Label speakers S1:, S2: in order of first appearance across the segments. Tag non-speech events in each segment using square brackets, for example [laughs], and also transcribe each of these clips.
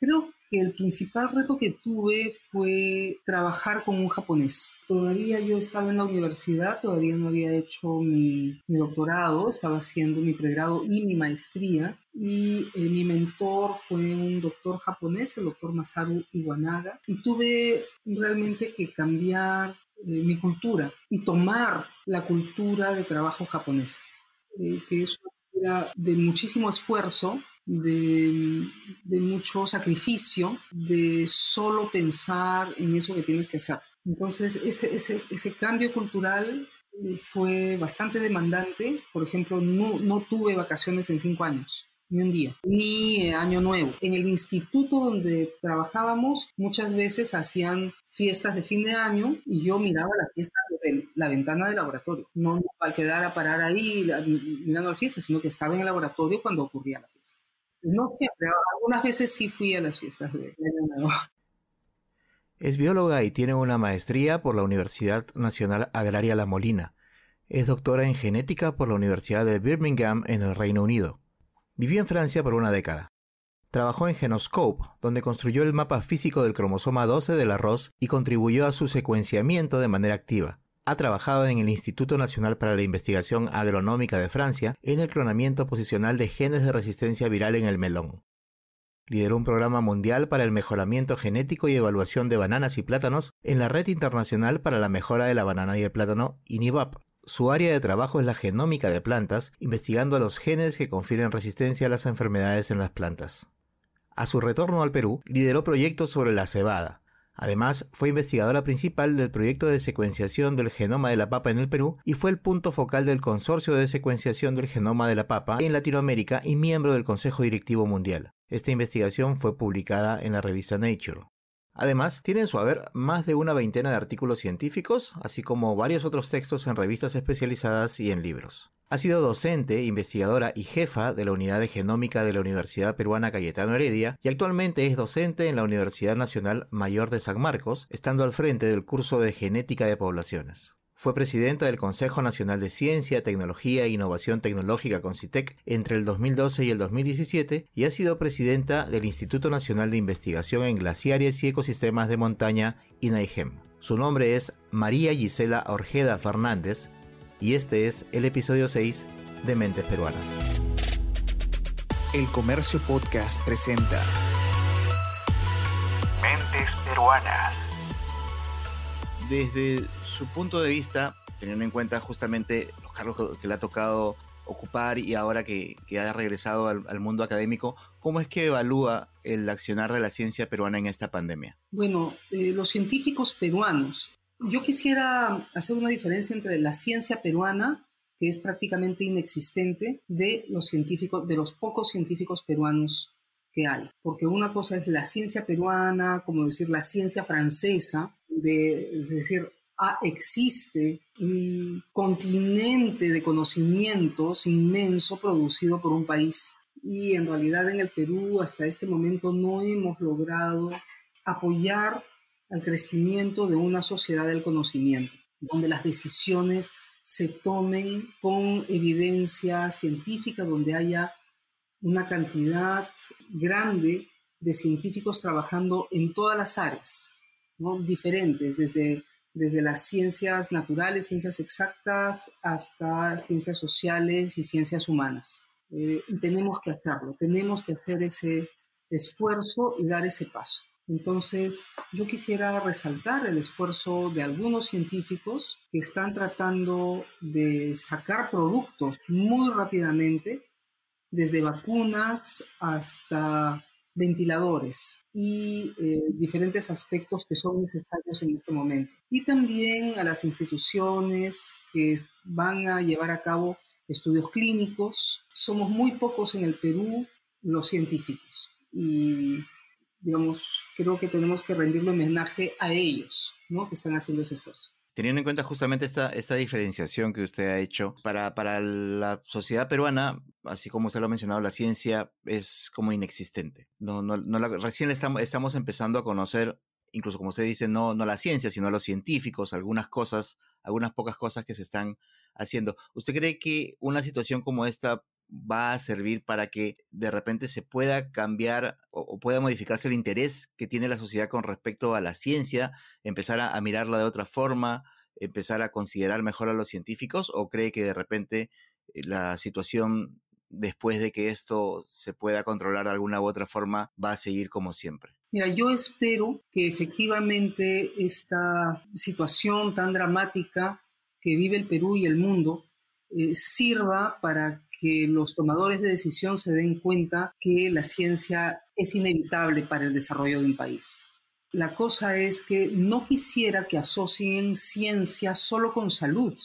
S1: Creo que el principal reto que tuve fue trabajar con un japonés. Todavía yo estaba en la universidad, todavía no había hecho mi, doctorado, estaba haciendo mi pregrado y mi maestría. Y eh, mi mentor fue un doctor japonés, el doctor Masaru Iwanaga. Y tuve realmente que cambiar eh, mi cultura y tomar la cultura de trabajo japonesa, eh, que es una cultura de muchísimo esfuerzo, de, mucho sacrificio, de solo pensar en eso que tienes que hacer. Entonces, ese, ese, ese cambio cultural eh, fue bastante demandante. Por ejemplo, no, no tuve vacaciones en cinco años ni un día, ni año nuevo. En el instituto donde trabajábamos, muchas veces hacían fiestas de fin de año y yo miraba la fiesta desde la ventana del laboratorio. No al quedar a parar ahí mirando la fiesta, sino que estaba en el laboratorio cuando ocurría la fiesta. No siempre, algunas veces sí fui a las fiestas de Nuevo.
S2: Es bióloga y tiene una maestría por la Universidad Nacional Agraria La Molina. Es doctora en genética por la Universidad de Birmingham en el Reino Unido. Vivió en Francia por una década. Trabajó en Genoscope, donde construyó el mapa físico del cromosoma 12 del arroz y contribuyó a su secuenciamiento de manera activa. Ha trabajado en el Instituto Nacional para la Investigación Agronómica de Francia en el clonamiento posicional de genes de resistencia viral en el melón. Lideró un programa mundial para el mejoramiento genético y evaluación de bananas y plátanos en la Red Internacional para la Mejora de la Banana y el Plátano, INIVAP. Su área de trabajo es la genómica de plantas, investigando los genes que confieren resistencia a las enfermedades en las plantas. A su retorno al Perú, lideró proyectos sobre la cebada, Además, fue investigadora principal del proyecto de secuenciación del genoma de la papa en el Perú y fue el punto focal del consorcio de secuenciación del genoma de la papa en Latinoamérica y miembro del Consejo Directivo Mundial. Esta investigación fue publicada en la revista Nature. Además, tiene en su haber más de una veintena de artículos científicos, así como varios otros textos en revistas especializadas y en libros. Ha sido docente, investigadora y jefa de la Unidad de Genómica de la Universidad Peruana Cayetano Heredia y actualmente es docente en la Universidad Nacional Mayor de San Marcos, estando al frente del curso de Genética de Poblaciones. Fue presidenta del Consejo Nacional de Ciencia, Tecnología e Innovación Tecnológica CONCITEC entre el 2012 y el 2017 y ha sido presidenta del Instituto Nacional de Investigación en Glaciares y Ecosistemas de Montaña, INAIGEM. Su nombre es María Gisela Orjeda Fernández y este es el episodio 6 de Mentes Peruanas.
S3: El Comercio Podcast presenta Mentes Peruanas.
S2: Desde su punto de vista, teniendo en cuenta justamente los cargos que, le ha tocado ocupar y ahora que, ha regresado al, mundo académico, ¿cómo es que evalúa el accionar de la ciencia peruana en esta pandemia?
S1: Bueno, eh, los científicos peruanos, yo quisiera hacer una diferencia entre la ciencia peruana, que es prácticamente inexistente, de los científicos, de los pocos científicos peruanos que hay. Porque una cosa es la ciencia peruana, como decir la ciencia francesa, de, decir, ah, existe un continente de conocimientos inmenso producido por un país. Y en realidad en el Perú hasta este momento no hemos logrado apoyar al crecimiento de una sociedad del conocimiento, donde las decisiones se tomen con evidencia científica, donde haya una cantidad grande de científicos trabajando en todas las áreas, ¿no? diferentes, desde desde las ciencias naturales, ciencias exactas, hasta ciencias sociales y ciencias humanas. Eh, y tenemos que hacerlo, tenemos que hacer ese esfuerzo y dar ese paso. Entonces, yo quisiera resaltar el esfuerzo de algunos científicos que están tratando de sacar productos muy rápidamente, desde vacunas hasta ventiladores y eh, diferentes aspectos que son necesarios en este momento. Y también a las instituciones que van a llevar a cabo estudios clínicos. Somos muy pocos en el Perú los científicos y digamos, creo que tenemos que rendirle homenaje a ellos, ¿no? Que están haciendo ese esfuerzo.
S2: Teniendo en cuenta justamente esta, esta diferenciación que usted ha hecho, para, para la sociedad peruana, así como usted lo ha mencionado, la ciencia es como inexistente. No, no, no recién estamos, estamos empezando a conocer, incluso como usted dice, no, no la ciencia, sino los científicos, algunas cosas, algunas pocas cosas que se están haciendo. ¿Usted cree que una situación como esta va a servir para que de repente se pueda cambiar o, pueda modificarse el interés que tiene la sociedad con respecto a la ciencia, empezar a, mirarla de otra forma, empezar a considerar mejor a los científicos o cree que de repente eh, la situación después de que esto se pueda controlar de alguna u otra forma va a seguir como siempre?
S1: Mira, yo espero que efectivamente esta situación tan dramática que vive el Perú y el mundo eh, sirva para que los tomadores de decisión se den cuenta que la ciencia es inevitable para el desarrollo de un país. La cosa es que no quisiera que asocien ciencia solo con salud.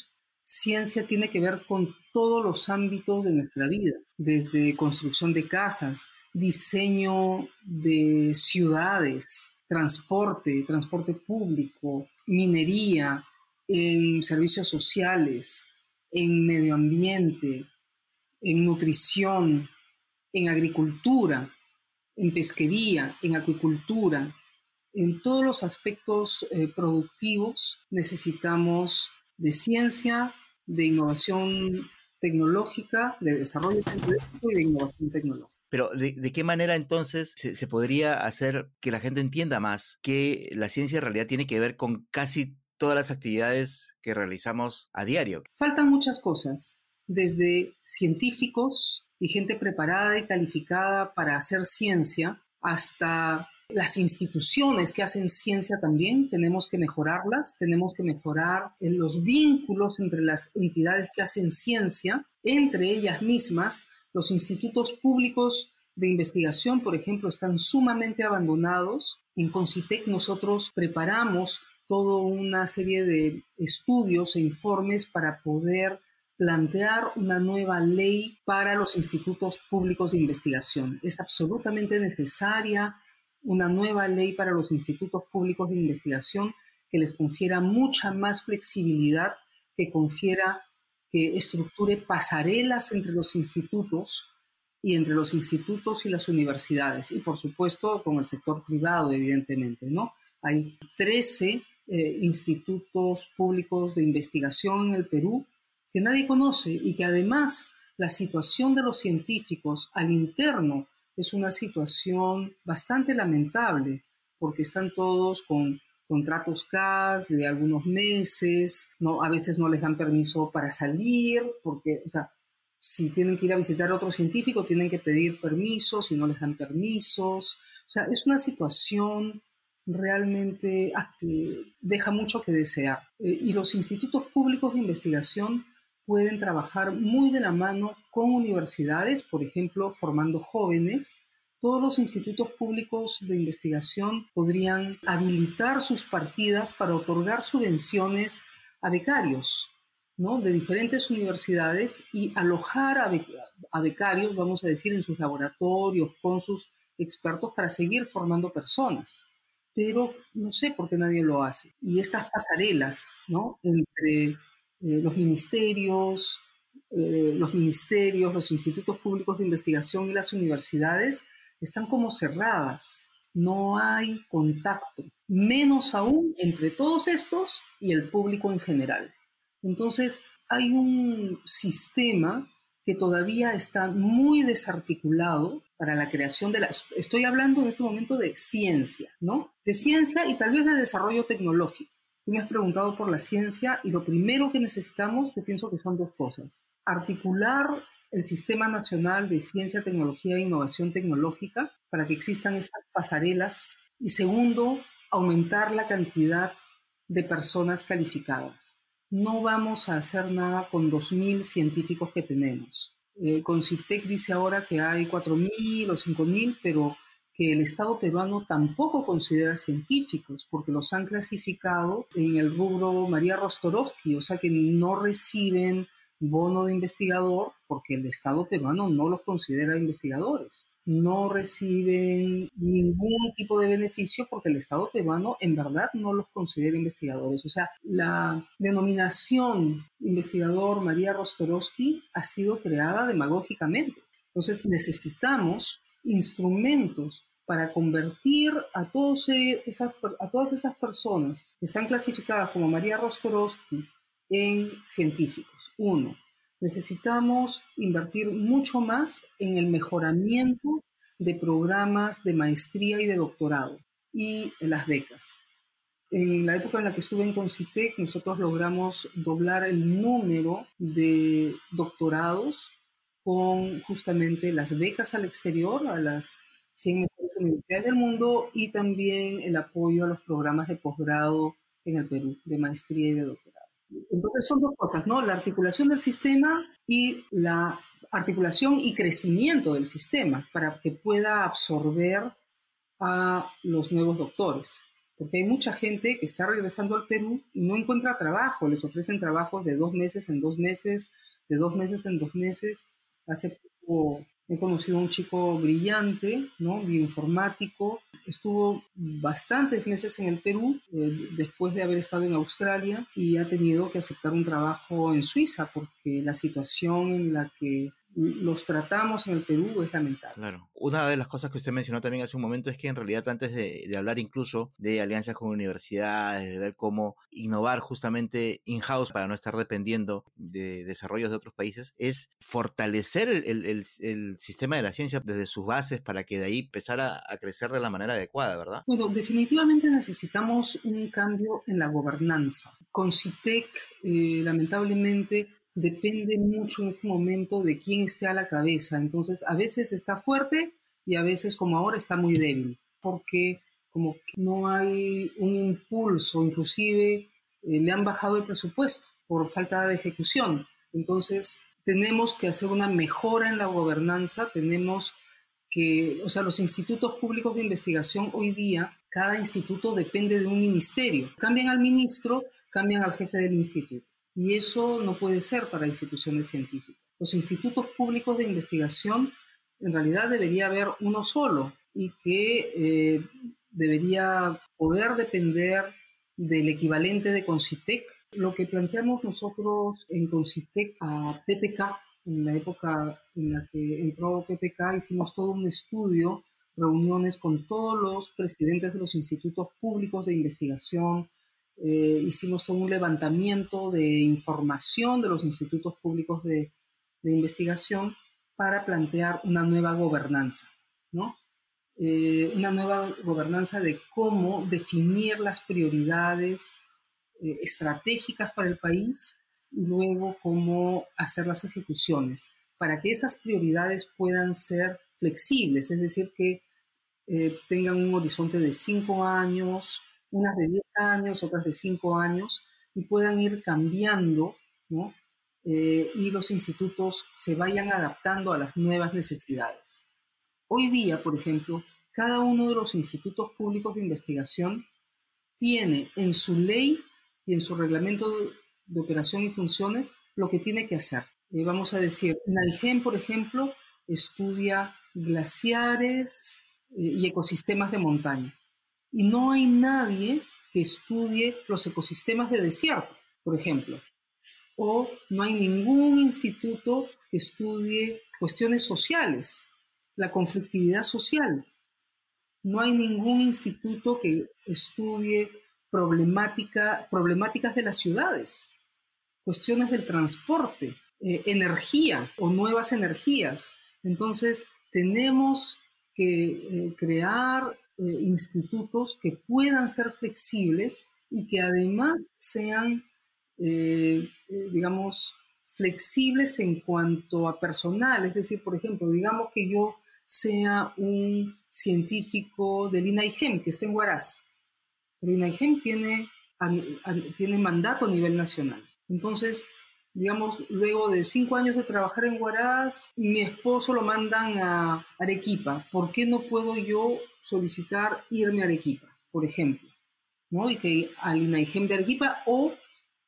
S1: Ciencia tiene que ver con todos los ámbitos de nuestra vida, desde construcción de casas, diseño de ciudades, transporte, transporte público, minería, en servicios sociales, en medio ambiente, en nutrición, en agricultura, en pesquería, en acuicultura, en todos los aspectos eh, productivos necesitamos de ciencia, de innovación tecnológica, de desarrollo tecnológico y de innovación tecnológica.
S2: Pero ¿de, qué manera entonces se, podría hacer que la gente entienda más que la ciencia en realidad tiene que ver con casi todas las actividades que realizamos a diario?
S1: Faltan muchas cosas, desde científicos y gente preparada y calificada para hacer ciencia hasta las instituciones que hacen ciencia también, tenemos que mejorarlas, tenemos que mejorar los vínculos entre las entidades que hacen ciencia, entre ellas mismas, los institutos públicos de investigación, por ejemplo, están sumamente abandonados. En Concitec nosotros preparamos toda una serie de estudios e informes para poder plantear una nueva ley para los institutos públicos de investigación. Es absolutamente necesaria una nueva ley para los institutos públicos de investigación que les confiera mucha más flexibilidad, que confiera que estructure pasarelas entre los institutos y entre los institutos y las universidades, y por supuesto con el sector privado, evidentemente, ¿no? Hay 13 eh, institutos públicos de investigación en el Perú que nadie conoce y que además la situación de los científicos al interno es una situación bastante lamentable porque están todos con contratos CAS de algunos meses, no, a veces no les dan permiso para salir, porque, o sea, si tienen que ir a visitar a otro científico, tienen que pedir permisos y no les dan permisos. O sea, es una situación realmente ah, que deja mucho que desear. Eh, y los institutos públicos de investigación pueden trabajar muy de la mano con universidades, por ejemplo, formando jóvenes todos los institutos públicos de investigación podrían habilitar sus partidas para otorgar subvenciones a becarios ¿no? de diferentes universidades y alojar a, becarios, vamos a decir, en sus laboratorios con sus expertos para seguir formando personas. Pero no sé por qué nadie lo hace. Y estas pasarelas ¿no? entre eh, los ministerios, eh, los ministerios, los institutos públicos de investigación y las universidades están como cerradas, no hay contacto, menos aún entre todos estos y el público en general. Entonces, hay un sistema que todavía está muy desarticulado para la creación de la... Estoy hablando en este momento de ciencia, ¿no? De ciencia y tal vez de desarrollo tecnológico. Me has preguntado por la ciencia y lo primero que necesitamos, yo pienso que son dos cosas. Articular el Sistema Nacional de Ciencia, Tecnología e Innovación Tecnológica para que existan estas pasarelas. Y segundo, aumentar la cantidad de personas calificadas. No vamos a hacer nada con 2.000 científicos que tenemos. Eh, CITEC dice ahora que hay 4.000 o 5.000, pero que el Estado peruano tampoco considera científicos, porque los han clasificado en el rubro María Rostorovsky, o sea que no reciben bono de investigador porque el Estado peruano no los considera investigadores. No reciben ningún tipo de beneficio porque el Estado peruano en verdad no los considera investigadores. O sea, la denominación investigador María Rostorowski ha sido creada demagógicamente. Entonces necesitamos instrumentos para convertir a, todos esas, a todas esas personas que están clasificadas como María Rostorowski en científicos. Uno. necesitamos invertir mucho más en el mejoramiento de programas de maestría y de doctorado y en las becas. En la época en la que estuve en Concitec, nosotros logramos doblar el número de doctorados con justamente las becas al exterior, a las 100 mejores universidades del mundo y también el apoyo a los programas de posgrado en el Perú, de maestría y de doctorado. Entonces son dos cosas, ¿no? La articulación del sistema y la articulación y crecimiento del sistema para que pueda absorber a los nuevos doctores. Porque hay mucha gente que está regresando al Perú y no encuentra trabajo. Les ofrecen trabajos de dos meses en dos meses, de dos meses en dos meses. Hace poco he conocido a un chico brillante, ¿no? Bioinformático. Estuvo bastantes meses en el Perú eh, después de haber estado en Australia y ha tenido que aceptar un trabajo en Suiza porque la situación en la que los tratamos en el Perú es lamentable.
S2: Claro. Una de las cosas que usted mencionó también hace un momento es que en realidad antes de, hablar incluso de alianzas con universidades, de ver cómo innovar justamente in-house para no estar dependiendo de desarrollos de otros países, es fortalecer el, sistema de la ciencia desde sus bases para que de ahí empezara a crecer de la manera adecuada, ¿verdad?
S1: Bueno, definitivamente necesitamos un cambio en la gobernanza. Con CITEC, eh, lamentablemente, depende mucho en este momento de quién esté a la cabeza. Entonces, a veces está fuerte y a veces, como ahora, está muy débil, porque como que no hay un impulso, inclusive eh, le han bajado el presupuesto por falta de ejecución. Entonces, tenemos que hacer una mejora en la gobernanza, tenemos que, o sea, los institutos públicos de investigación hoy día, cada instituto depende de un ministerio. Cambian al ministro, cambian al jefe del instituto. Y eso no puede ser para instituciones científicas. Los institutos públicos de investigación, en realidad debería haber uno solo y que eh, debería poder depender del equivalente de Concitec. Lo que planteamos nosotros en Concitec a PPK, en la época en la que entró PPK, hicimos todo un estudio, reuniones con todos los presidentes de los institutos públicos de investigación, eh, hicimos todo un levantamiento de información de los institutos públicos de, investigación para plantear una nueva gobernanza, ¿no? Eh, una nueva gobernanza de cómo definir las prioridades eh, estratégicas para el país y luego cómo hacer las ejecuciones para que esas prioridades puedan ser flexibles, es decir, que tengan un horizonte de cinco años, unas de 10 años, otras de 5 años, y puedan ir cambiando. Eh, y los institutos se vayan adaptando a las nuevas necesidades. Hoy día, por ejemplo, cada uno de los institutos públicos de investigación tiene en su ley y en su reglamento de, operación y funciones lo que tiene que hacer. Eh, vamos a decir, NAIGEM, por ejemplo, estudia glaciares eh, y ecosistemas de montaña y no hay nadie que estudie los ecosistemas de desierto, por ejemplo. O no hay ningún instituto que estudie cuestiones sociales, la conflictividad social. No hay ningún instituto que estudie problemática, problemáticas de las ciudades, cuestiones del transporte, eh, energía o nuevas energías. Entonces, tenemos que eh, crear eh, institutos que puedan ser flexibles y que además sean, eh, eh, digamos, flexibles en cuanto a personal. Es decir, por ejemplo, digamos que yo sea un científico del INAIGEM que esté en Huaraz. El INAIGEM tiene, tiene mandato a nivel nacional. Entonces, digamos, luego de cinco años de trabajar en Huaraz, mi esposo lo mandan a Arequipa. ¿Por qué no puedo yo solicitar irme a Arequipa, por ejemplo? ¿no? Y que al INAIGEM de Arequipa o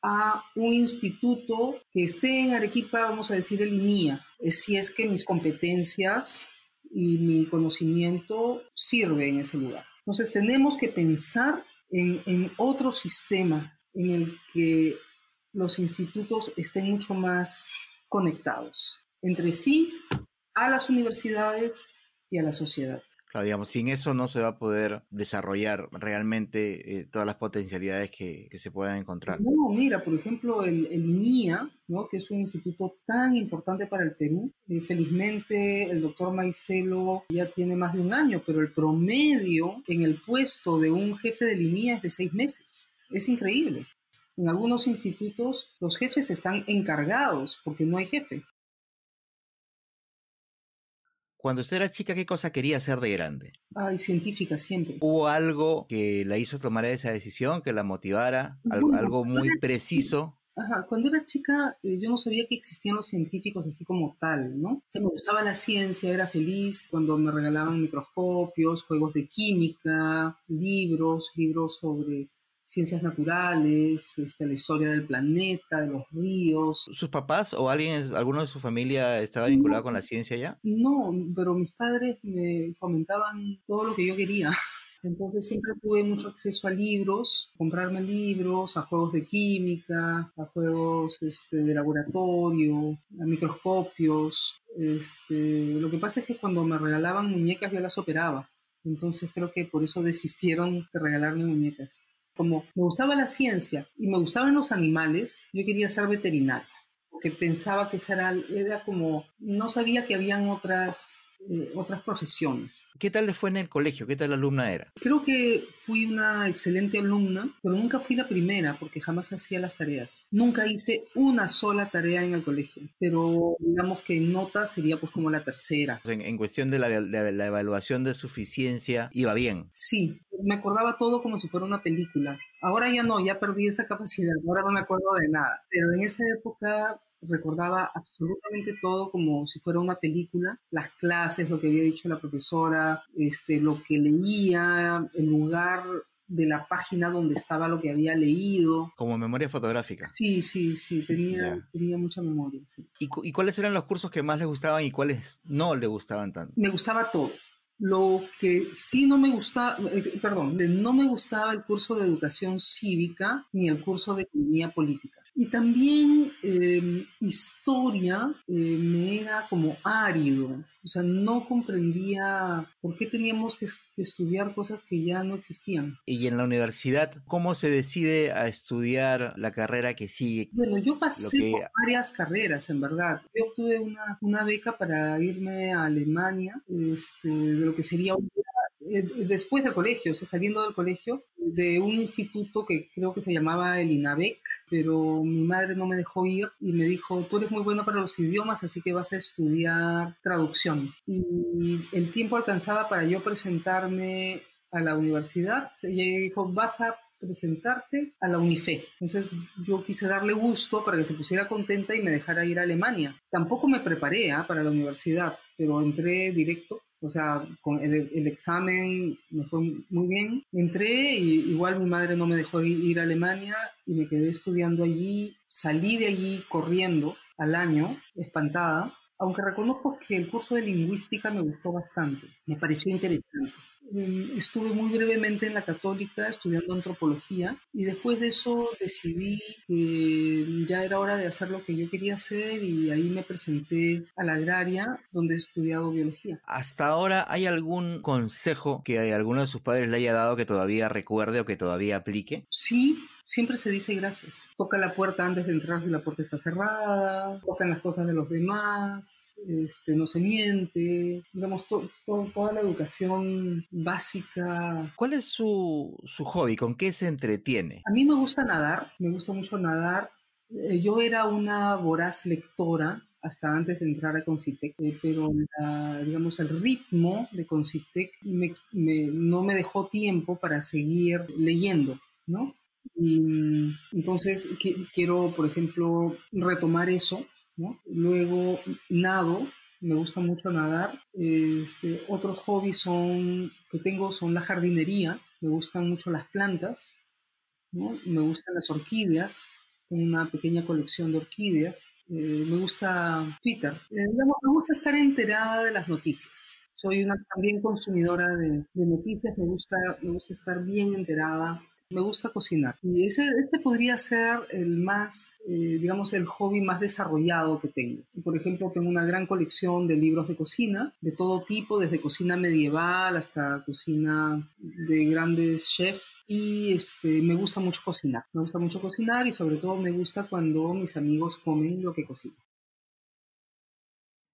S1: a un instituto que esté en Arequipa, vamos a decir el INIA, si es que mis competencias y mi conocimiento sirve en ese lugar. Entonces tenemos que pensar en, en otro sistema en el que los institutos estén mucho más conectados entre sí, a las universidades y a la sociedad.
S2: Claro, digamos, sin eso no se va a poder desarrollar realmente eh, todas las potencialidades que, se puedan encontrar.
S1: No, mira, por ejemplo, el, el INIA, ¿no? que es un instituto tan importante para el Perú. Eh, felizmente, el doctor Maicelo ya tiene más de un año, pero el promedio en el puesto de un jefe del INIA es de seis meses. Es increíble. En algunos institutos los jefes están encargados porque no hay jefe.
S2: Cuando usted era chica, ¿qué cosa quería hacer de grande?
S1: Ay, científica siempre.
S2: ¿Hubo algo que la hizo tomar esa decisión, que la motivara? Algo, muy preciso.
S1: Ajá, cuando era chica eh, yo no sabía que existían los científicos así como tal, ¿no? Se me gustaba la ciencia, era feliz cuando me regalaban microscopios, juegos de química, libros, libros sobre ciencias naturales, este, la historia del planeta, de los ríos.
S2: ¿Sus papás o alguien, alguno de su familia estaba vinculado con la ciencia ya?
S1: No, pero mis padres me fomentaban todo lo que yo quería. [laughs] Entonces siempre tuve mucho acceso a libros, comprarme libros, a juegos de química, a juegos este, de laboratorio, a microscopios. Este, lo que pasa es que cuando me regalaban muñecas yo las operaba. Entonces creo que por eso desistieron de regalarme muñecas como me gustaba la ciencia y me gustaban los animales, yo quería ser veterinaria, porque pensaba que era, era como, no sabía que habían otras eh, otras profesiones.
S2: ¿Qué tal le fue en el colegio? ¿Qué tal alumna era?
S1: Creo que fui una excelente alumna, pero nunca fui la primera porque jamás hacía las tareas. Nunca hice una sola tarea en el colegio, pero digamos que en nota sería pues como la tercera.
S2: En, cuestión de la, la evaluación de suficiencia, iba bien.
S1: Sí, me acordaba todo como si fuera una película. Ahora ya no, ya perdí esa [laughs] capacidad, ahora no me acuerdo de nada. Pero en esa época recordaba absolutamente todo como si fuera una película, las clases, lo que había dicho la profesora, este, lo que leía, el lugar de la página donde estaba lo que había leído.
S2: Como memoria fotográfica.
S1: Sí, sí, sí, tenía, tenía mucha memoria.
S2: ¿Y, ¿Y cuáles eran los cursos que más le gustaban y cuáles no le gustaban tanto?
S1: Me gustaba todo. Lo que sí no me gustaba, eh, perdón, no me gustaba el curso de educación cívica ni el curso de economía política. Y también em, historia eh, me era como árido, o sea, no comprendía por qué teníamos que, estudiar cosas que ya no existían.
S2: Y en la universidad, ¿cómo se decide a estudiar la carrera que sigue?
S1: Bueno, yo pasé por varias carreras, en verdad. Yo obtuve una, una beca para irme a Alemania, este, de lo que sería un eh, después del colegio, o sea, saliendo del colegio, de un instituto que creo que se llamaba el INAVEC, pero mi madre no me dejó ir y me dijo, tú eres muy bueno para los idiomas, así que vas a estudiar traducción. Y el tiempo alcanzaba para yo presentarme a la universidad. Ella dijo, vas a presentarte a la UNIFE. Entonces yo quise darle gusto para que se pusiera contenta y me dejara ir a Alemania. Tampoco me preparé ¿ah? para la universidad, pero entré directo o sea, con el, examen me fue muy bien. Entré y igual mi madre no me dejó ir, a Alemania y me quedé estudiando allí. Salí de allí corriendo al año, espantada, aunque reconozco que el curso de lingüística me gustó bastante, me pareció interesante. Em, estuve muy brevemente en la católica estudiando antropología y después de eso decidí que ya era hora de hacer lo que yo quería hacer y ahí me presenté a la agraria donde he estudiado biología.
S2: Hasta ahora, ¿hay algún consejo que alguno de sus padres le haya dado que todavía recuerde o que todavía aplique?
S1: Sí, siempre se dice gracias. Toca la puerta antes de entrar si la puerta está cerrada, tocan las cosas de los demás, este, no se miente, digamos, toda la educación básica.
S2: ¿Cuál es su, su hobby? ¿Con qué se entretiene?
S1: A mí me gusta nadar, me gusta mucho nadar. Eh, yo era una voraz lectora hasta antes de entrar a Concitec, eh, pero digamos el ritmo de Concitec no me dejó tiempo para seguir leyendo, ¿no? Y entonces quiero, por ejemplo, retomar eso. Luego nado, me gusta mucho nadar. Este, otros hobbies son, que tengo son la jardinería, me gustan mucho las plantas, me gustan las orquídeas, tengo una pequeña colección de orquídeas, eh, me gusta Twitter, eh, me gusta estar enterada de las noticias. Soy una también consumidora de, de, noticias, me gusta, me gusta estar bien enterada Me gusta cocinar. Y ese, ese podría ser el más, eh, digamos, el hobby más desarrollado que tengo. Por ejemplo, tengo una gran colección de libros de cocina, de todo tipo, desde cocina medieval hasta cocina de grandes chefs y este, me gusta mucho cocinar. Me gusta mucho cocinar y sobre todo me gusta cuando mis amigos comen lo que cocino.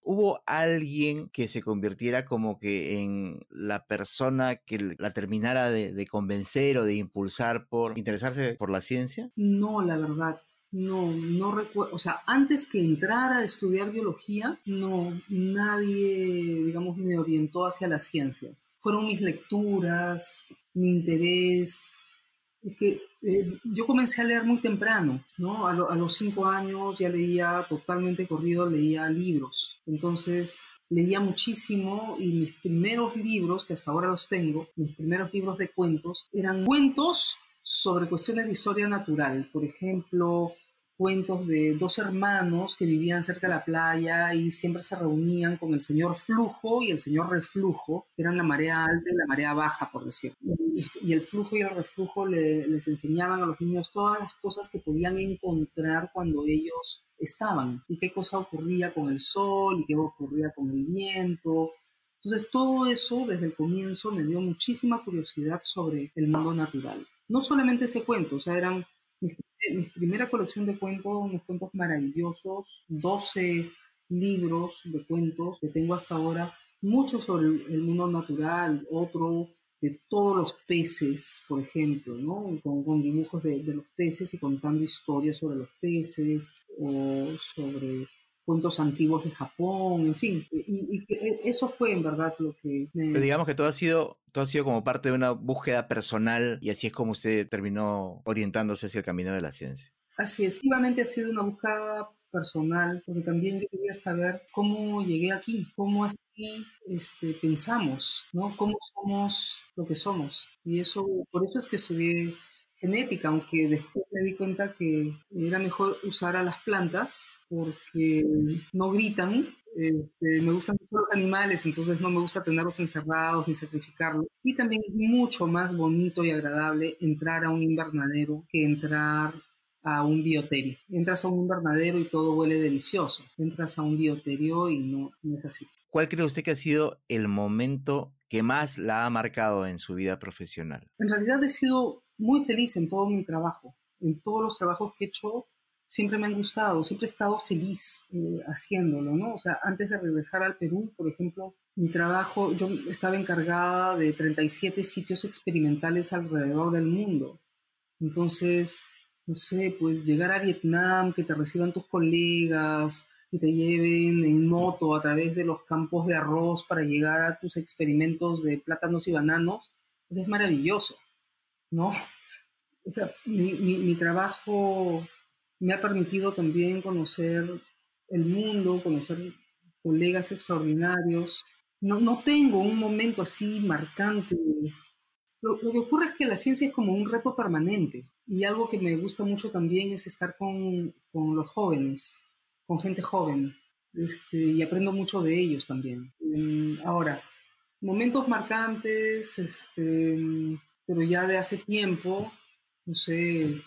S2: ¿Hubo alguien que se convirtiera como que en la persona que la terminara de, convencer o de impulsar por interesarse por la ciencia?
S1: No, la verdad. No, no recuerdo, o sea, antes que entrara a estudiar biología, no, nadie, digamos, me orientó hacia las ciencias. Fueron mis lecturas, mi interés, es que eh, yo comencé a leer muy temprano, ¿no? A, los cinco años ya leía totalmente corrido, leía libros. Entonces leía muchísimo y mis primeros libros, que hasta ahora los tengo, mis primeros libros de cuentos, eran cuentos sobre cuestiones de historia natural. Por ejemplo, cuentos de dos hermanos que vivían cerca de la playa y siempre se reunían con el señor flujo y el señor reflujo, que eran la marea alta y la marea baja, por decirlo. Y el flujo y el reflujo les enseñaban a los niños todas las cosas que podían encontrar cuando ellos estaban y qué cosa ocurría con el sol y qué ocurría con el viento. Entonces todo eso desde el comienzo me dio muchísima curiosidad sobre el mundo natural. No solamente ese cuento, o sea, eran mi primera colección de cuentos, unos cuentos maravillosos, 12 libros de cuentos que tengo hasta ahora, muchos sobre el mundo natural, otro de todos los peces, por ejemplo, ¿no? con, dibujos de, de, los peces y contando historias sobre los peces o sobre cuentos antiguos de Japón, en fin. Y, eso fue en verdad lo que me...
S2: Pero digamos que todo ha sido todo ha sido como parte de una búsqueda personal y así es como usted terminó orientándose hacia el camino de la ciencia.
S1: Así es, efectivamente ha sido una búsqueda personal, porque también yo quería saber cómo llegué aquí, cómo así este, pensamos, ¿no? Cómo somos lo que somos. Y eso, por eso es que estudié genética, aunque después me di cuenta que era mejor usar a las plantas porque no gritan. Este, me gustan mucho los animales, entonces no me gusta tenerlos encerrados ni sacrificarlos. Y también es mucho más bonito y agradable entrar a un invernadero que entrar a un bioterio. Entras a un invernadero y todo huele delicioso. Entras a un bioterio y no, no es así.
S2: ¿Cuál cree usted que ha sido el momento que más la ha marcado en su vida profesional?
S1: En realidad he sido muy feliz en todo mi trabajo. En todos los trabajos que he hecho siempre me han gustado, siempre he estado feliz eh, haciéndolo, ¿no? O sea, antes de regresar al Perú, por ejemplo, mi trabajo, yo estaba encargada de 37 sitios experimentales alrededor del mundo. Entonces, no sé, pues llegar a Vietnam, que te reciban tus colegas, que te lleven en moto a través de los campos de arroz para llegar a tus experimentos de plátanos y bananos, pues es maravilloso, ¿no? [laughs] O sea, mi, mi, mi trabajo me ha permitido también conocer el mundo, conocer colegas extraordinarios. No, no tengo un momento así marcante. Lo, que ocurre es que la ciencia es como un reto permanente y algo que me gusta mucho también es estar con, con los jóvenes, con gente joven, este, y aprendo mucho de ellos también. Mm, ahora, momentos marcantes, este, pero ya de hace tiempo, no sé,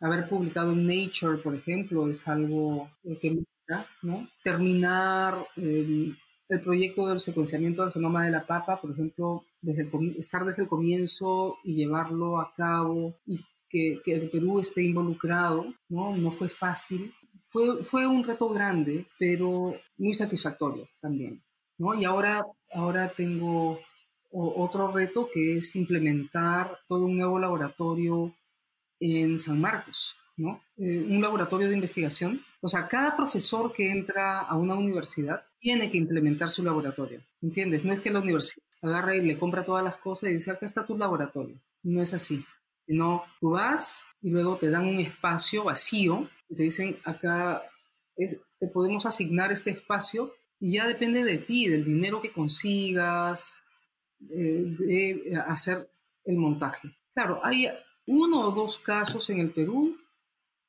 S1: haber publicado en Nature, por ejemplo, es algo eh, que me da, ¿no? Terminar el proyecto del secuenciamiento del genoma de la papa, por ejemplo, desde estar desde el comienzo y llevarlo a cabo y que, que, el Perú esté involucrado, ¿no? No fue fácil. Fue, fue un reto grande, pero muy satisfactorio también, ¿no? Y ahora, ahora tengo otro reto que es implementar todo un nuevo laboratorio en San Marcos, ¿no? Eh, un laboratorio de investigación. O sea, cada profesor que entra a una universidad tiene que implementar su laboratorio, ¿entiendes? No es que la universidad agarre y le compra todas las cosas y dice, acá está tu laboratorio. No es así. Sino tú vas y luego te dan un espacio vacío y te dicen, acá te podemos asignar este espacio y ya depende de ti, del dinero que consigas, eh, de hacer el montaje. Claro, hay uno o dos casos en el Perú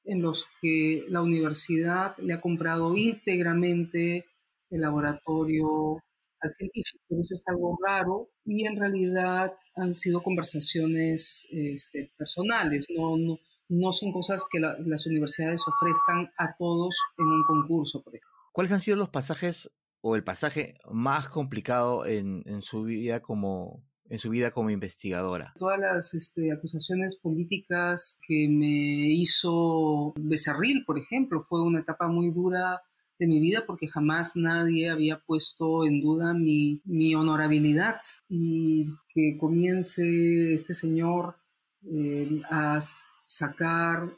S1: en los que la universidad le ha comprado íntegramente el laboratorio al científico. Eso es algo raro y en realidad han sido conversaciones este, personales, no, no, no, son cosas que las universidades ofrezcan a todos en un concurso.
S2: ¿Cuáles han sido los pasajes o el pasaje más complicado en su vida como, en su vida como investigadora?
S1: Todas las este, acusaciones políticas que me hizo Becerril, por ejemplo, fue una etapa muy dura de mi vida porque jamás nadie había puesto en duda mi, mi honorabilidad y que comience este señor eh, a sacar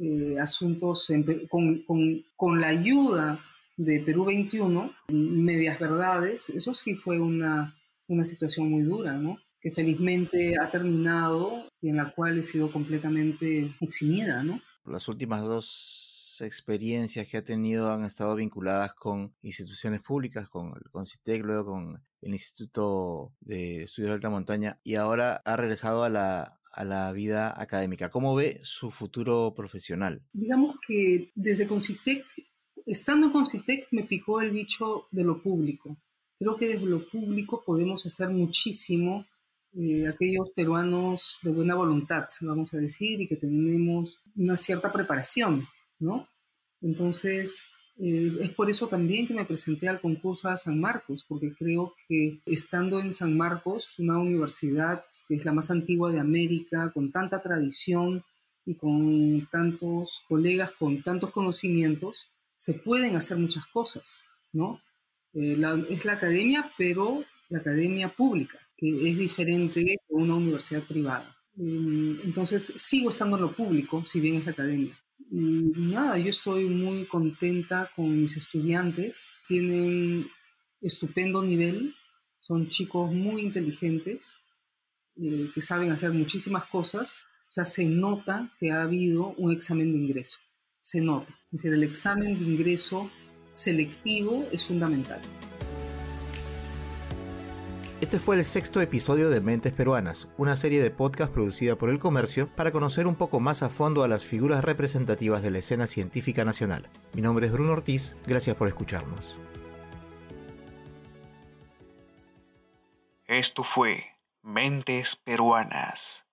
S1: eh, asuntos con, con, con, la ayuda de Perú 21, medias verdades, eso sí fue una, una situación muy dura, ¿no? que felizmente ha terminado y en la cual he sido completamente eximida, ¿no?
S2: Las últimas dos experiencias que ha tenido han estado vinculadas con instituciones públicas, con el CITEC, luego con el Instituto de Estudios de Alta Montaña y ahora ha regresado a la, a la vida académica. ¿Cómo ve su futuro profesional?
S1: Digamos que desde Concitec, estando en Concitec me picó el bicho de lo público. Creo que desde lo público podemos hacer muchísimo eh, aquellos peruanos de buena voluntad, vamos a decir, y que tenemos una cierta preparación, ¿no? Entonces, eh, es por eso también que me presenté al concurso a San Marcos, porque creo que estando en San Marcos, una universidad que es la más antigua de América, con tanta tradición y con tantos colegas, con tantos conocimientos, se pueden hacer muchas cosas, ¿no? Eh, es la academia, pero la academia pública, que es diferente de una universidad privada. Mm, entonces, sigo estando en lo público, si bien es la academia. Y nada, yo estoy muy contenta con mis estudiantes. Tienen estupendo nivel, son chicos muy inteligentes, eh, que saben hacer muchísimas cosas. O sea, se nota que ha habido un examen de ingreso. Se nota. Es decir, el examen de ingreso selectivo es fundamental.
S2: Este fue el sexto episodio de Mentes Peruanas, una serie de podcast producida por El Comercio para conocer un poco más a fondo a las figuras representativas de la escena científica nacional. Mi nombre es Bruno Ortiz, gracias por escucharnos.
S3: Esto fue Mentes Peruanas.